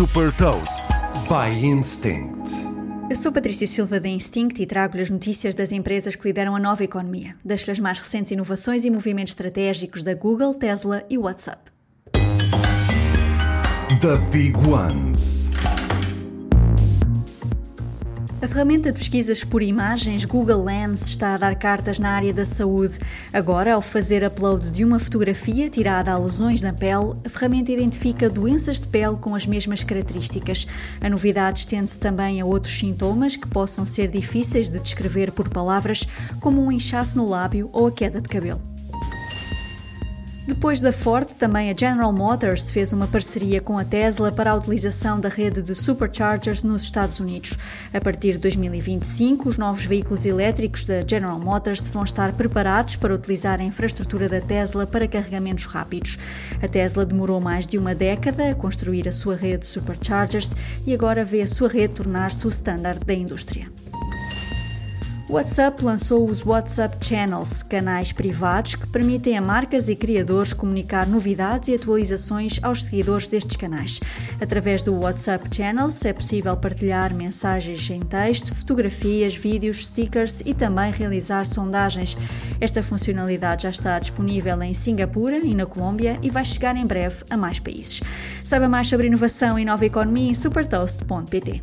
Super Toast by Instinct. Eu sou Patrícia Silva da Instinct e trago-lhe as notícias das empresas que lideram a nova economia. Deixo-lhe as mais recentes inovações e movimentos estratégicos da Google, Tesla e WhatsApp. The Big Ones. A ferramenta de pesquisas por imagens Google Lens está a dar cartas na área da saúde. Agora, ao fazer upload de uma fotografia tirada a lesões na pele, a ferramenta identifica doenças de pele com as mesmas características. A novidade estende-se também a outros sintomas que possam ser difíceis de descrever por palavras, como um inchaço no lábio ou a queda de cabelo. Depois da Ford, também a General Motors fez uma parceria com a Tesla para a utilização da rede de superchargers nos Estados Unidos. A partir de 2025, os novos veículos elétricos da General Motors vão estar preparados para utilizar a infraestrutura da Tesla para carregamentos rápidos. A Tesla demorou mais de uma década a construir a sua rede de superchargers e agora vê a sua rede tornar-se o standard da indústria. O WhatsApp lançou os WhatsApp Channels, canais privados que permitem a marcas e criadores comunicar novidades e atualizações aos seguidores destes canais. Através do WhatsApp Channels é possível partilhar mensagens em texto, fotografias, vídeos, stickers e também realizar sondagens. Esta funcionalidade já está disponível em Singapura e na Colômbia e vai chegar em breve a mais países. Saiba mais sobre inovação e nova economia em supertoast.pt.